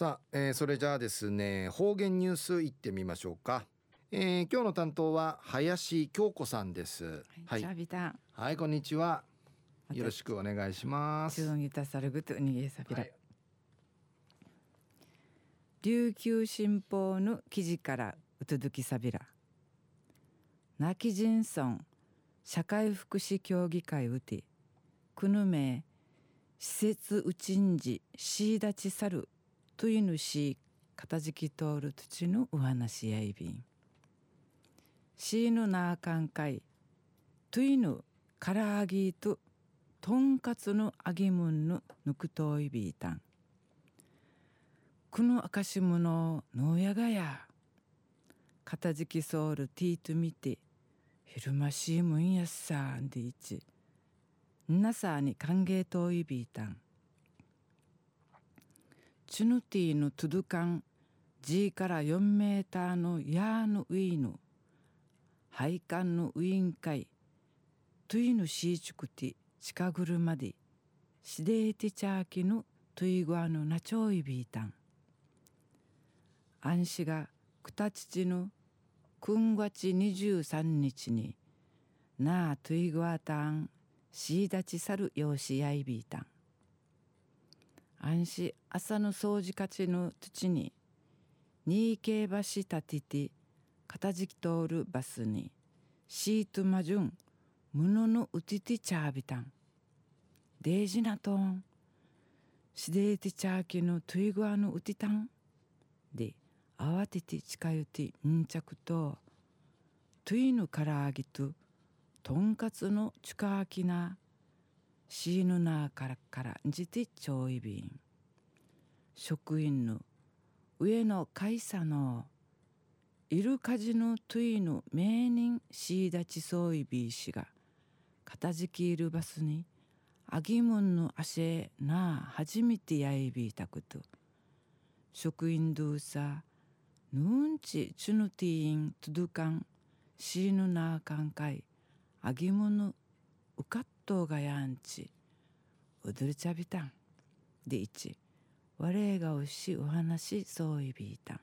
さあ、えー、それじゃあですね方言ニュースいってみましょうか、えー、今日の担当は林京子さんです。はい、はい、こんにちは。よろしくお願いします。琉球新報の記事からうつづきさびら亡き人村社会福祉協議会うて。くぬめ施設うちんじしいだちさるといぬしかたじき通る土のお話やいびん。しいぬなあかんかいといぬからあぎととんかつのあぎむんぬぬくといびいたん。くのあかしむののやがやかたじきソウルティート見て昼間しいむんやっさんでいちんなさに歓迎といびいたん。チュヌティのトゥドカン G から4メーターのヤーのウィーヌ配管のウィーン会トゥイヌシーチュクティ近車でシデーティチャーキのトゥイグアのナチョイビータン。アンシがクタチチのくんがち23日になあトゥイグアタンシーダチサルヨーシヤイビータン。朝の掃除かちの土ににいけばしたててかたじき通るばすにシートまじゅんむののうててちゃびたん。でージなとんしでてちゃきのといぐわのうてたん。であわてて近寄ってんちゃくとといのからあげととんかつのちかあきな。シーヌナーからからんじてちょいびん。職員ぬ上の会社のいるかじぬといぬ名人しいだちそういびいしがかたじきいるバスにあぎむんぬあしえなあ初めてやいびいたこと。職員どうさぬんちちゅぬていんとどかんしぬなあかんかいあぎむぬうかっヌウカットがやんち。踊りちゃびたん。でいち我がおしお話そういびいたん。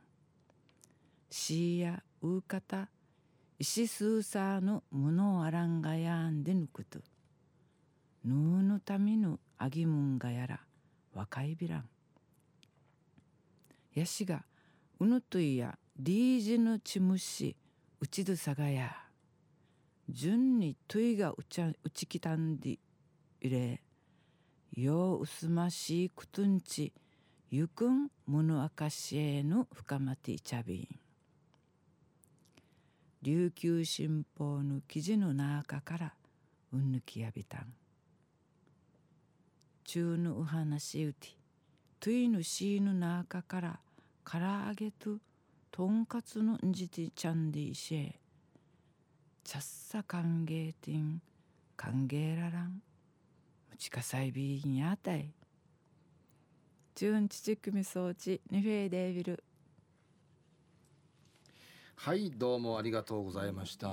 しやうかた。石すうさのものあらんがやんでぬくと。ぬうのためのあぎむんがやら。若いびらん。やしがうぬといやリージのちむしうちどさがや。順にといがうちゃうちきたんでいれよううすましいくとんちゆくんものあかしえの深まていちゃびん。琉球新報の記事の中からうんぬきやびたん。中のお話うてといのしの中から唐揚げととんかつのんじてちゃんでいしえちゃっさ歓迎てん歓迎ららんむちかさいびんやたい。チュンチチクミ装置ニフェーデービル。はいどうもありがとうございました。